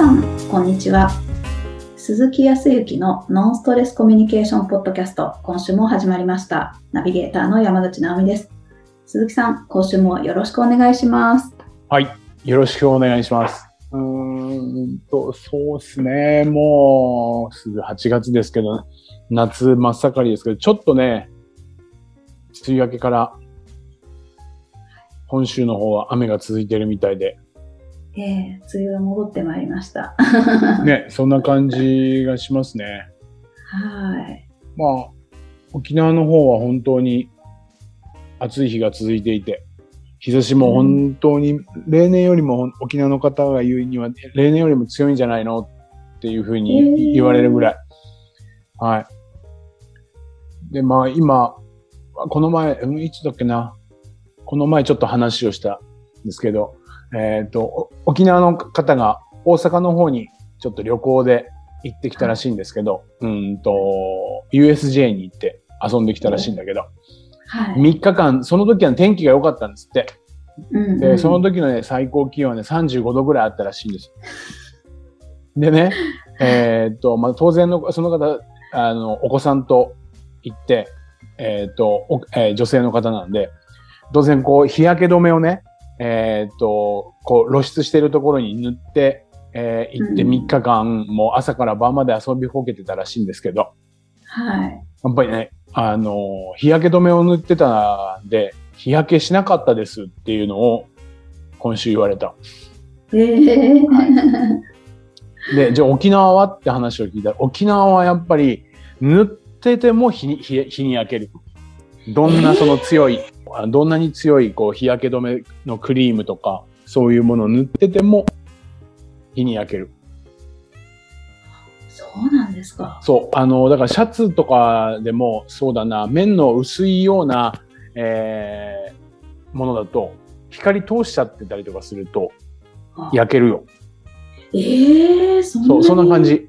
さん、こんにちは。鈴木康之のノンストレスコミュニケーションポッドキャスト、今週も始まりました。ナビゲーターの山口直美です。鈴木さん、今週もよろしくお願いします。はい。よろしくお願いします。うーんと、そうですね。もう、すぐ8月ですけど、夏真っ盛りですけど、ちょっとね、梅雨明けから、本州の方は雨が続いてるみたいで、ええ梅雨が戻ってまいりました。ね、そんな感じがしますね。はい。まあ、沖縄の方は本当に暑い日が続いていて、日差しも本当に、例年よりも沖縄の方が言うには、例年よりも強いんじゃないの？っていうふうに言われるぐらい。はい。で、まあ今、この前、うんいつだっけな？この前ちょっと話をしたんですけど、えっ、と、お沖縄の方が大阪の方にちょっと旅行で行ってきたらしいんですけど、うんと、USJ に行って遊んできたらしいんだけど、はい。3日間、その時は天気が良かったんですって。うんうんで、その時のね、最高気温はね、35度ぐらいあったらしいんです。でね、えーっと、まあ、当然の、その方、あの、お子さんと行って、えーっと、おえー女性の方なんで、当然こう、日焼け止めをね、えーっと、こう、露出してるところに塗って、えー行ってうん3日間、もう朝から晩まで遊びほうけてたらしいんですけど、はい。やっぱりね、あの、日焼け止めを塗ってたんで、日焼けしなかったですっていうのを今週言われた。ええで、じゃあ沖縄はって話を聞いたら、沖縄はやっぱり塗ってても日に日日に焼ける。どんなその強い、あどんなに強いこう日焼け止めのクリームとか、そういうものを塗ってても日に焼ける。そうなんですか。そう。あの、だからシャツとかでもそうだな、面の薄いような、えー、ものだと、光通しちゃってたりとかするとあ焼けるよ。ええそんなそう、そんな感にじ。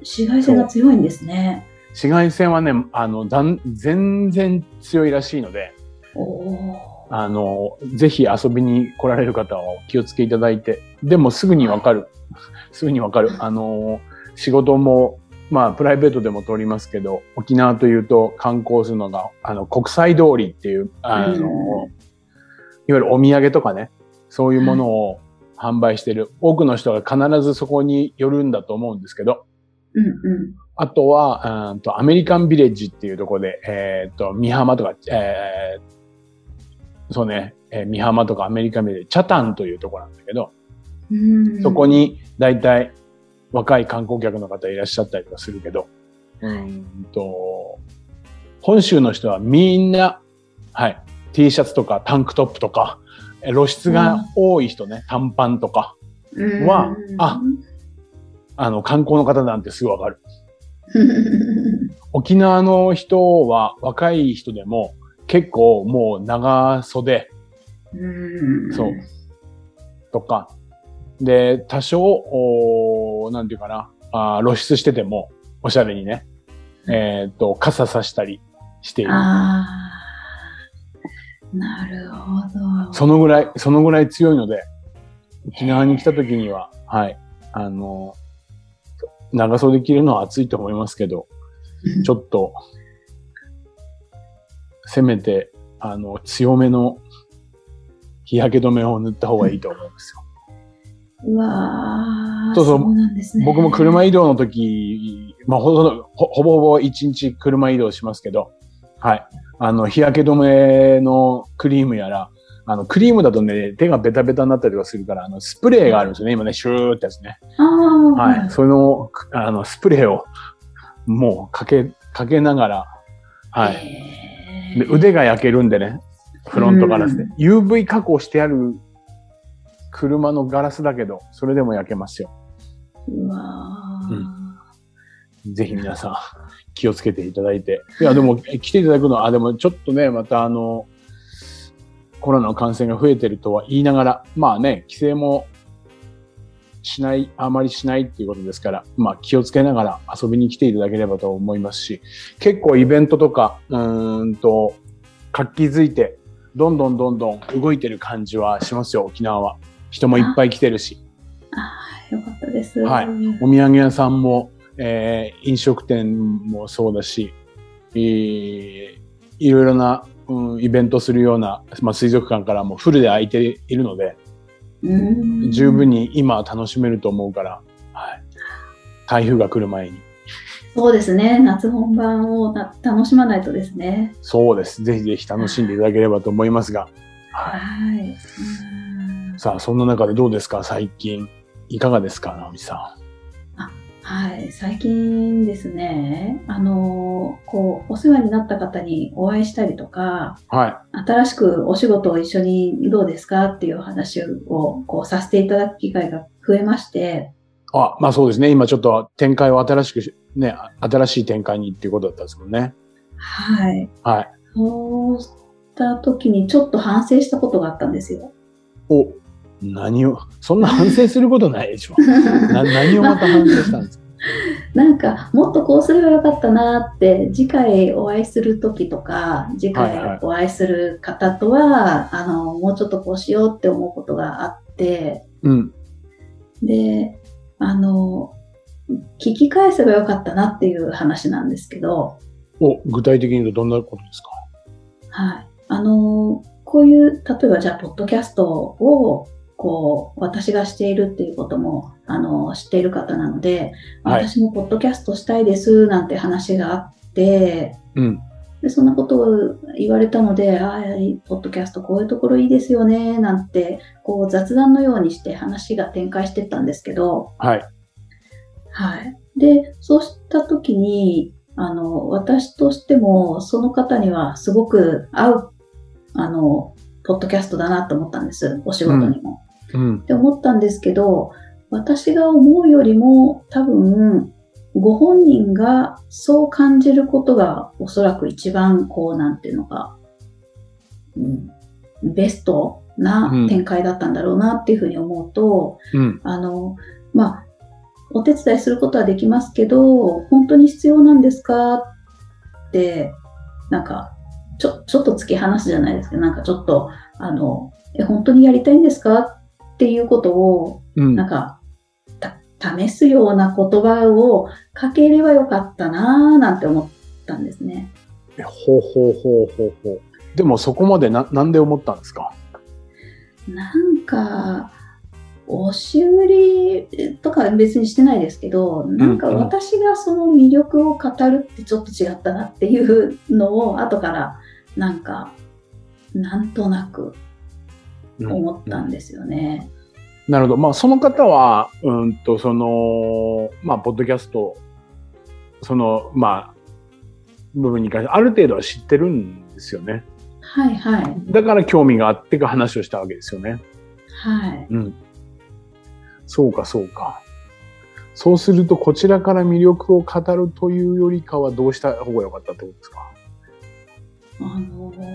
紫外線が強いんですね。紫外線はね、あの、だん、全然強いらしいので、おお。あの、ぜひ遊びに来られる方はお気をつけいただいて、でもすぐにわかる。すぐにわかる。あの、仕事も、まあ、プライベートでも通りますけど、沖縄というと観光するのが、あの、国際通りっていう、あの、うんいわゆるお土産とかね、そういうものを販売してる。多くの人が必ずそこに寄るんだと思うんですけど、うんうん。あとは、うんとアメリカンビレッジっていうところで、えっ、と、美浜とか、えーそうね、えー美浜とかアメリカンビレッジ、チャタンというところなんだけど、うん。そこに大体若い観光客の方いらっしゃったりとかするけど、うんと、本州の人はみんな、はい、T シャツとかタンクトップとか、え露出が多い人ね、短パンとか、うん。はああの、観光の方なんてすぐわかる。沖縄の人は若い人でも結構もう長袖。うん。そう。とか、で、多少、おーなんていうかな、あー露出しててもおしゃれにね、えっ、と、傘さしたりしている。ああ、なるほど。そのぐらい、そのぐらい強いので、沖縄に来た時には、はい、あの、長袖着るのは暑いと思いますけど、ちょっと、せめて、あの、強めの日焼け止めを塗った方がいいと思うんですよ。うわーそうそうなんですね。僕も車移動の時、まあ、ほとんどほほぼほぼ一日車移動しますけど、はい。あの、日焼け止めのクリームやら、あの、クリームだとね、手がベタベタになったりとかするから、あの、スプレーがあるんですよね、今ね、シューってやつね。ああ、はい。その、くあの、スプレーを、もう、かけ、かけながら、はい。いで、腕が焼けるんでね、フロントガラスで。UV 加工してある車のガラスだけど、それでも焼けますよ。うわーうんぜひ皆さん気をつけていただいて。いや、でもえ来ていただくのは、あ、でもちょっとね、またあの、コロナの感染が増えてるとは言いながら、まあね、規制もしない、あまりしないっていうことですから、まあ気をつけながら遊びに来ていただければと思いますし、結構イベントとか、うーんと、活気づいて、どんどんどんどん動いてる感じはしますよ、沖縄は。人もいっぱい来てるし。あよかったです。はいお土産屋さんも、えー飲食店もそうだし、えーいろいろな、うん、イベントするような、まあ、水族館からもフルで空いているので、うん十分に今は楽しめると思うから、はい、台風が来る前に。そうですね。夏本番をな楽しまないとですね。そうです。ぜひぜひ楽しんでいただければと思いますが。はいはい。うんさあ、そんな中でどうですか？最近。いかがですか直美さはい。最近ですね、あの、こう、お世話になった方にお会いしたりとか、ん。はい。新しくお仕事を一緒にどうですかっていう話をこうさせていただく機会が増えまして、あ、まあそうですね。今ちょっと展開を新しくし、ね、新しい展開にっていうことだったんですもんね。はい。はい。そうした時にちょっと反省したことがあったんですよ。お、何を、そんな反省することないでしょ。な何をまた反省したんですか？なんかもっとこうすればよかったなって次回お会いする時とか次はいはい回お会いする方とは、あのもうちょっとこうしようって思うことがあってうん。であの聞き返せばよかったなっていう話なんですけど、お、具体的に言うとどんなことですか？はい、あのこういう例えばじゃあポッドキャストをこう私がしているっていうこともあの知っている方なので、はい私もポッドキャストしたいですなんて話があってうん。でそんなことを言われたので、ああ、ポッドキャストこういうところいいですよね、なんて、こう雑談のようにして話が展開してったんですけど、はい。はい。で、そうしたときに、あの、私としても、その方にはすごく合う、あの、ポッドキャストだなと思ったんです。お仕事にも。うんっ。て思ったんですけど、私が思うよりも多分、ご本人がそう感じることがおそらく一番こう、なんていうのか、うん、ベストな展開だったんだろうなっていうふうに思うと、うん。あの、まあ、お手伝いすることはできますけど、本当に必要なんですかって、なんか、ちょ、ちょっと突き放すじゃないですけど、なんかちょっと、あの、え、本当にやりたいんですかっていうことを、うん。なんか、た、試すような言葉をかければよかったなぁ、なんて思ったんですね。えほうほうほうほうほう。でもそこまでな、なんで思ったんですか？なんか、押し売りとか別にしてないですけど、なんか私がその魅力を語るってちょっと違ったなっていうのを後からなんか、なんとなく思ったんですよね。なるほど。まあ、その方は、うんと、その、まあ、ポッドキャスト、その、まあ、部分に関して、ある程度は知ってるんですよね。はいはい。だから興味があってか話をしたわけですよね。はい。うん。そうか、そうか。そうすると、こちらから魅力を語るというよりかは、どうした方が良かったってことですか？あの、いや、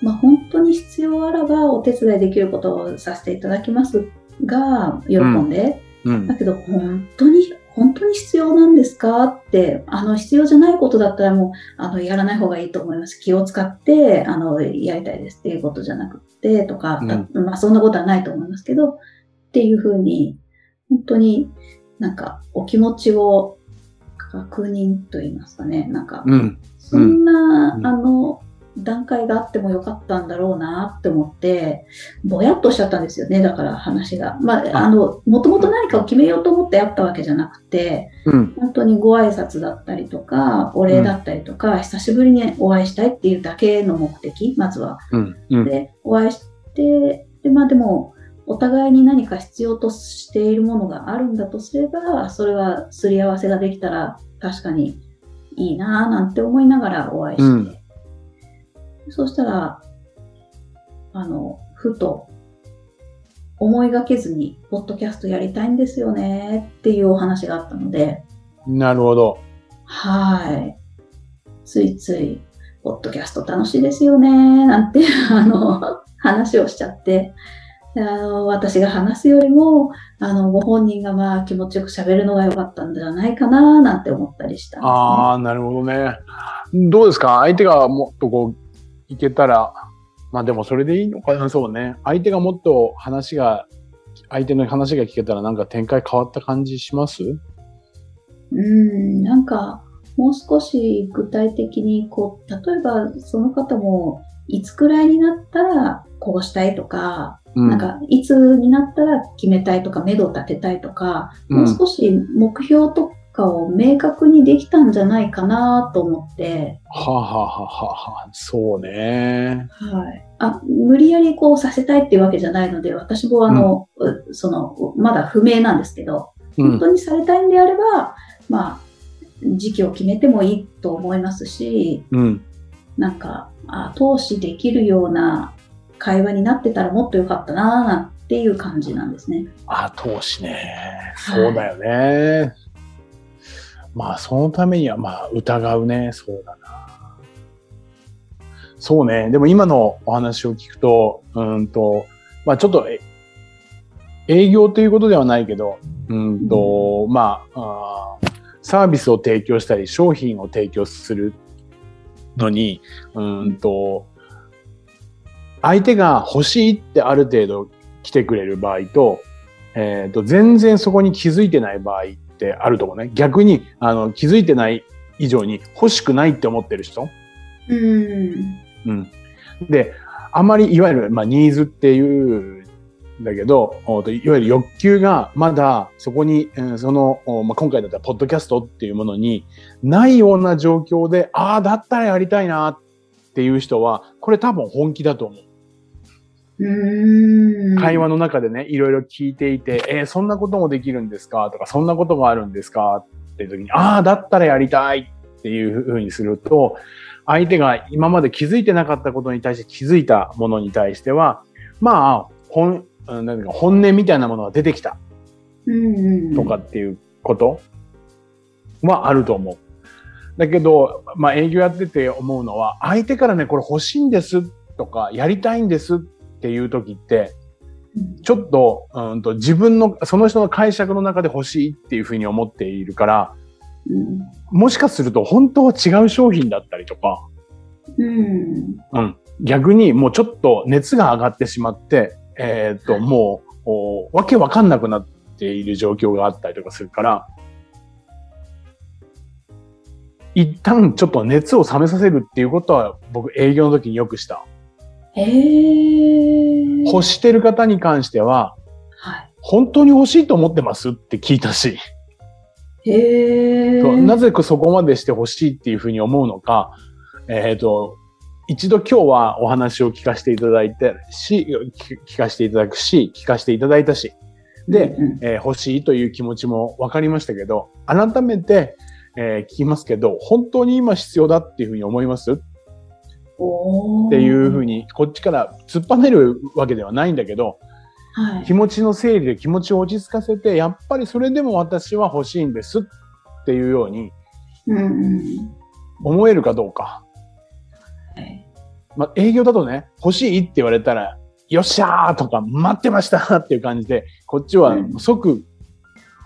まあ本当に必要あらばお手伝いできることをさせていただきますが、喜んで、うん。だ。けど本当に、本当に必要なんですか？って、あの、必要じゃないことだったらもう、あの、やらない方がいいと思います。気を使って、あの、やりたいですっていうことじゃなくて、とか、たまあそんなことはないと思いますけど、っていうふうに、本当になんかお気持ちを確認と言いますかね、なんか、うん。そんな、うん。あの、段階があってもよかったんだろうなって思って、ぼやっとしちゃったんですよね、だから話が。まあ、ああの、もともと何かを決めようと思ってやったわけじゃなくて、うん。本当にご挨拶だったりとか、お礼だったりとか、久しぶりにお会いしたいっていうだけの目的、まずは。うん。うん。で、お会いして、で、まあでも、お互いに何か必要としているものがあるんだとすれば、それはすり合わせができたら確かにいいなぁなんて思いながらお会いして、うんそうしたら、あの、ふと思いがけずに、ポッドキャストやりたいんですよねっていうお話があったので、なるほど。はい。ついつい、ポッドキャスト楽しいですよね、なんて、あの、話をしちゃって、であの私が話すよりも、あの、ご本人がまあ気持ちよく喋るのが良かったんじゃないかな、なんて思ったりしたんです、ね。ああ、なるほどね。どうですか？相手がもっとこう、いけたら、まあでもそれでいいのかなそうね。相手がもっと話が相手の話が聞けたらなんか展開変わった感じします？うん、なんか、もう少し具体的に、こう、例えばその方も、いつくらいになったらこうしたいとか、うん。なんか、いつになったら決めたいとか、目処を立てたいとか、もう少し目標とかを明確にできたんじゃないかなと思って、はあ、はあはあはあ、そうね。はい。あ、無理やりこうさせたいっていうわけじゃないので、私もあの、うその、まだ不明なんですけど、うん。本当にされたいんであれば、まあ、時期を決めてもいいと思いますし、うん。なんか、あ投資できるような会話になってたらもっと良かったな、なんていう感じなんですね。あ、投資ね。そうだよね。まあ、そのためには、まあ、疑うね。そうだな。そうね。でも今のお話を聞くと、うんと、まあちょっと、え営業ということではないけど、うんと、まああー、サービスを提供したり、商品を提供するのに、うんと、相手が欲しいってある程度来てくれる場合と、えっ、と、全然そこに気づいてない場合ってあると思うね。逆に、あの、気づいてない以上に欲しくないって思ってる人。うん。うん。で、あまりいわゆる、まあ、ニーズっていうんだけど、いわゆる欲求がまだそこに、うんその、おまあ、今回だったらポッドキャストっていうものにないような状況で、ああ、だったらやりたいなっていう人は、これ多分本気だと思う。うん。会話の中でね、いろいろ聞いていて、えーそんなこともできるんですか？とか、そんなことがあるんですか？っていう時に、ああ、だったらやりたいっていうふうにすると、相手が今まで気づいてなかったことに対して気づいたものに対しては、まあ、本、か本音みたいなものが出てきたうん。とかっていうことはあると思う。だけど、まあ営業やってて思うのは、相手からね、これ欲しいんですとか、やりたいんですっていう時って、うん。ちょっと、うんと自分の、その人の解釈の中で欲しいっていうふうに思っているから、うん。もしかすると本当は違う商品だったりとか、うん。うん、逆にもうちょっと熱が上がってしまって、えっ、と、もう、おわけわかんなくなっている状況があったりとかするから、一旦ちょっと熱を冷めさせるっていうことは僕営業の時によくした。へえ。欲してる方に関しては、はい。本当に欲しいと思ってますって聞いたし、へえ。なぜそこまでしてほしいっていうふうに思うのか、えっ、と、一度今日はお話を聞かせていただいてし、聞聞かせていただくし、聞かせていただいたし、で、うんえー欲しいという気持ちも分かりましたけど、改めて、えー聞きますけど、本当に今必要だっていうふうに思います？っていうふうに、こっちから突っぱねるわけではないんだけど、はい。気持ちの整理で気持ちを落ち着かせて、やっぱりそれでも私は欲しいんですっていうようにうんうん。思えるかどうか。はいまあ、営業だとね、欲しいって言われたら、よっしゃーとか、待ってましたっていう感じで、こっちはうん即、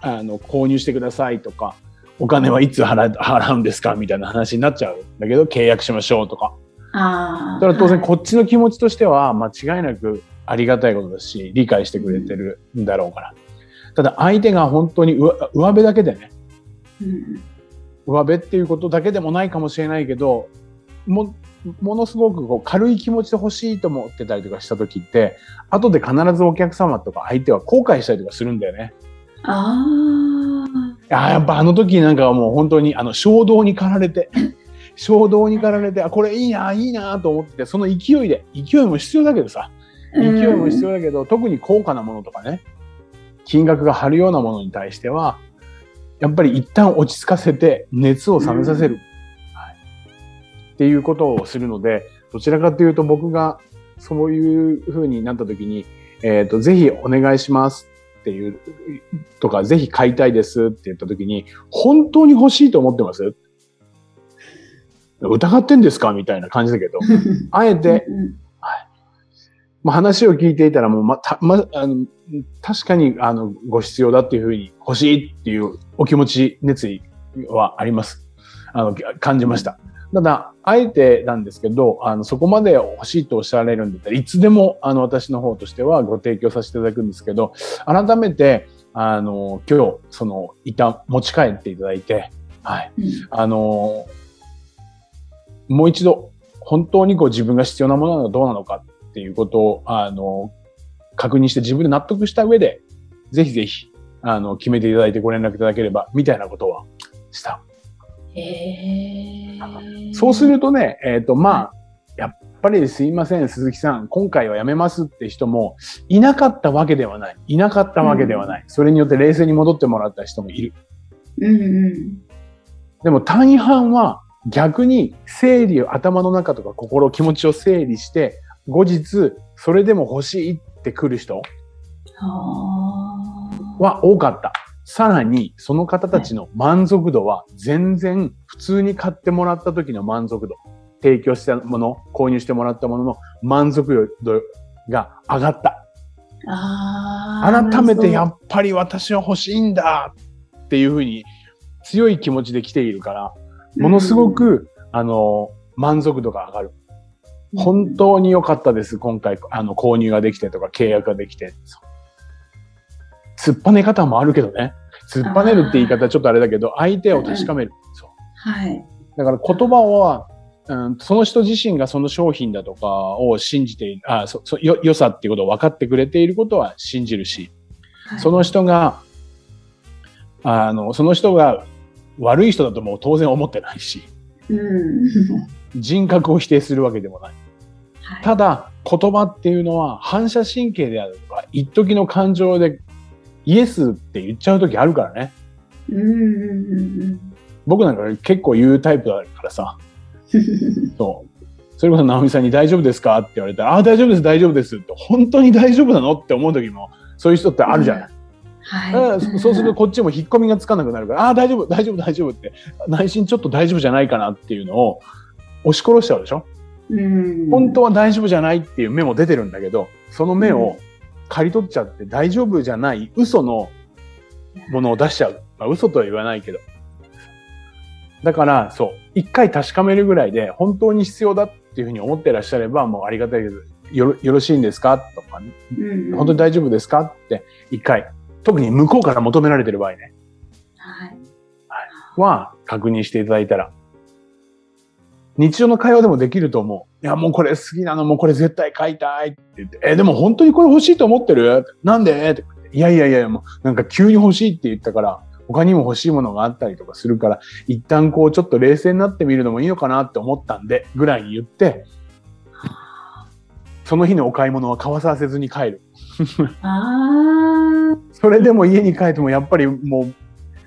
あの、購入してくださいとか、お金はいつ払うんですかみたいな話になっちゃうんだけど、契約しましょうとか。ああ。だから当然はいこっちの気持ちとしては間違いなくありがたいことだし、理解してくれてるんだろうから。ただ相手が本当に上上辺だけでね、うん上辺っていうことだけでもないかもしれないけど、も、ものすごくこう軽い気持ちで欲しいと思ってたりとかした時って、後で必ずお客様とか相手は後悔したりとかするんだよね。あああ、やっぱあの時なんかはもう本当にあの衝動に駆られて、衝動に駆られて、あ、これいいな、いいなと思って、その勢いで、勢いも必要だけどさ、あ。勢いも必要。要だけど、特に高価なものとかね、金額が張るようなものに対しては、やっぱり一旦落ち着かせて熱を冷めさせる、うん。はい、っていうことをするので、どちらかというと僕がそういう風になった時に、えっ、と、ぜひお願いしますっていう、とか、ぜひ買いたいですって言った時に、本当に欲しいと思ってます？疑ってんですか？みたいな感じだけど、あえて、うんまあ、話を聞いていたらもうま、た、ま、あの、確かに、あの、ご必要だっていうふうに欲しいっていうお気持ち、熱意はあります。あの、感じました。ただ、あえてなんですけど、あの、そこまで欲しいとおっしゃられるんだったらいつでも、あの、私の方としてはご提供させていただくんですけど、改めて、あの、今日、その、一旦持ち帰っていただいて、はい。うんあの、もう一度、本当にこう自分が必要なものなのかどうなのかっていうことを、あの、確認して自分で納得した上で、ぜひぜひ、あの、決めていただいてご連絡いただければ、みたいなことはした。そうするとね、えっ、と、まあ、やっぱりすいません、鈴木さん、今回はやめますって人もいなかったわけではない。いなかったわけではない。それによって冷静に戻ってもらった人もいる。うんうん。でも大半は逆に整理を頭の中とか心、気持ちを整理して、後日、それでも欲しいって来る人は多かった。さらに、その方たちの満足度は全然普通に買ってもらった時の満足度、提供したもの、購入してもらったものの満足度が上がった。改めてやっぱり私は欲しいんだっていうふうに強い気持ちで来ているから、ものすごく、あの、満足度が上がる。本当に良かったです。今回、あの、購入ができてとか契約ができて。突っぱね方もあるけどね。突っぱねるって言い方はちょっとあれだけど、相手を確かめる。そう。はい。だから言葉は、うん、その人自身がその商品だとかを信じてあそそよ良さっていうことを分かってくれていることは信じるし、はいその人が、あの、その人が悪い人だともう当然思ってないし、うん。人格を否定するわけでもない。はいただ、言葉っていうのは反射神経であるとか、一時の感情でイエスって言っちゃう時あるからね。僕なんか結構言うタイプだからさ、うん。そう。それこそ直美さんに大丈夫ですかって言われたら、ああ、大丈夫です、大丈夫ですって、本当に大丈夫なのって思う時も、そういう人ってあるじゃない。はい。そうするとこっちも引っ込みがつかなくなるから、ああ、大丈夫、大丈夫、大丈夫って、内心ちょっと大丈夫じゃないかなっていうのを押し殺しちゃうでしょ？うん。本当は大丈夫じゃないっていう目も出てるんだけど、その目を刈り取っちゃって大丈夫じゃない嘘のものを出しちゃう。まあ、嘘とは言わないけど。だから、そう、一回確かめるぐらいで本当に必要だっていうふうに思ってらっしゃればもうありがたいけど、よろよろしいんですか？とかね、うん。本当に大丈夫ですか？って一回、特に向こうから求められてる場合ね、はい。は確認していただいたら、日常の会話でもできると思う。いや、もうこれ好きなの、もうこれ絶対買いたいって言って、え、でも本当にこれ欲しいと思ってる？なんで？っていやいやいや、もうなんか急に欲しいって言ったから、他にも欲しいものがあったりとかするから、一旦こうちょっと冷静になってみるのもいいのかなって思ったんで、ぐらいに言って、その日のお買い物は買わさせずに帰る。ああ。それでも家に帰ってもやっぱりもう、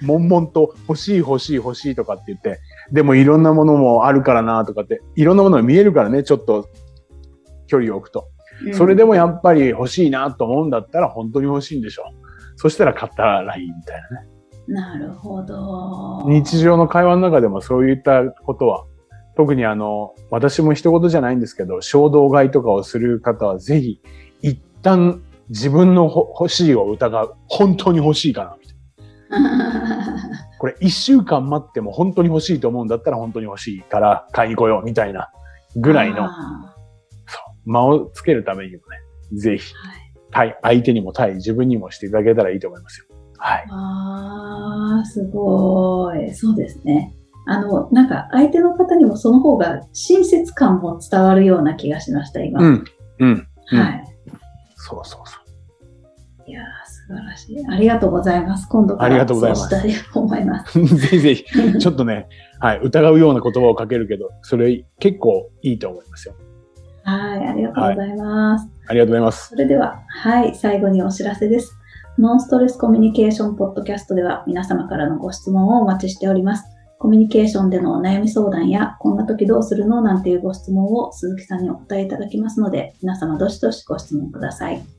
悶々と欲しい欲しい欲しいとかって言って、でもいろんなものもあるからなとかって、いろんなものが見えるからね、ちょっと距離を置くと。それでもやっぱり欲しいなと思うんだったら本当に欲しいんでしょう。そしたら買ったらいいみたいなね。なるほど。日常の会話の中でもそういったことは、特にあの、私も一言じゃないんですけど、衝動買いとかをする方はぜひ、一旦自分のほ欲しいを疑う。本当に欲しいかなみたいな。これ一週間待っても本当に欲しいと思うんだったら本当に欲しいから買いに来ようみたいなぐらいのあそう間をつけるためにもね、ぜひーはい対、相手にも対自分にもしていただけたらいいと思いますよ。はい。あー、すごい。そうですね。あの、なんか相手の方にもその方が親切感も伝わるような気がしました、今。うん。うん。うんはい。そうそうそいやー、素晴らしい。ありがとうございます。今度からありがとうございますそうしたいと思います。う。ぜひぜひ、ちょっとね、はい、疑うような言葉をかけるけど、それ結構いいと思いますよ。はい、ありがとうございます。ありがとうございます。それでは、はい、最後にお知らせです。ノンストレスコミュニケーションポッドキャストでは皆様からのご質問をお待ちしております。コミュニケーションでのお悩み相談や、こんな時どうするのなんていうご質問を鈴木さんにお答えいただきますので、皆様どしどしご質問ください。